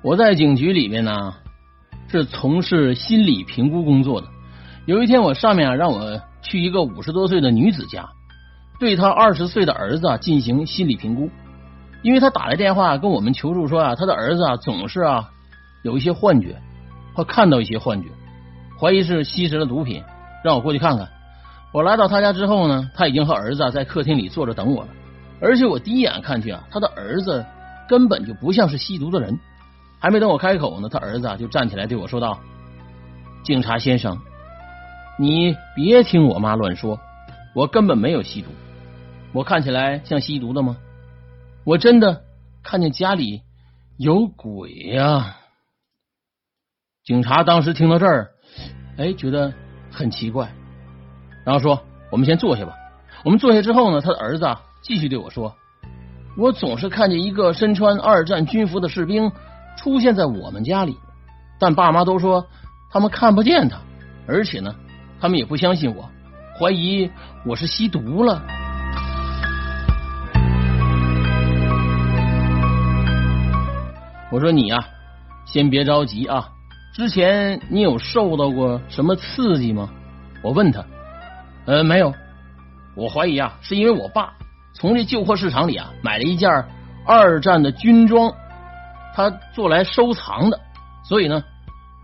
我在警局里面呢，是从事心理评估工作的。有一天，我上面啊让我去一个五十多岁的女子家，对她二十岁的儿子啊进行心理评估。因为她打来电话跟我们求助说啊，她的儿子啊总是啊有一些幻觉，或看到一些幻觉，怀疑是吸食了毒品，让我过去看看。我来到他家之后呢，他已经和儿子在客厅里坐着等我了。而且我第一眼看去啊，他的儿子根本就不像是吸毒的人。还没等我开口呢，他儿子就站起来对我说道：“警察先生，你别听我妈乱说，我根本没有吸毒。我看起来像吸毒的吗？我真的看见家里有鬼呀！”警察当时听到这儿，哎，觉得很奇怪。然后说：“我们先坐下吧。”我们坐下之后呢，他的儿子继续对我说：“我总是看见一个身穿二战军服的士兵出现在我们家里，但爸妈都说他们看不见他，而且呢，他们也不相信我，怀疑我是吸毒了。”我说：“你呀，先别着急啊，之前你有受到过什么刺激吗？”我问他。呃，没有，我怀疑啊，是因为我爸从这旧货市场里啊买了一件二战的军装，他做来收藏的，所以呢，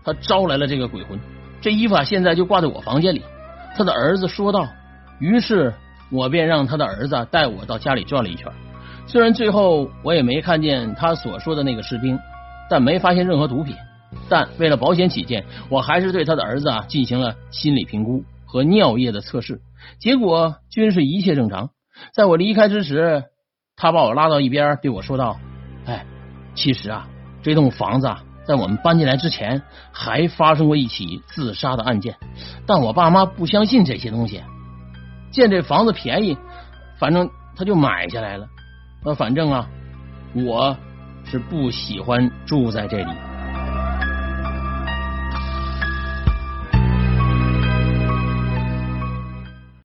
他招来了这个鬼魂。这衣服啊，现在就挂在我房间里。他的儿子说道。于是我便让他的儿子带我到家里转了一圈。虽然最后我也没看见他所说的那个士兵，但没发现任何毒品。但为了保险起见，我还是对他的儿子啊进行了心理评估。和尿液的测试结果均是一切正常。在我离开之时，他把我拉到一边，对我说道：“哎，其实啊，这栋房子啊，在我们搬进来之前还发生过一起自杀的案件，但我爸妈不相信这些东西。见这房子便宜，反正他就买下来了。那，反正啊，我是不喜欢住在这里。”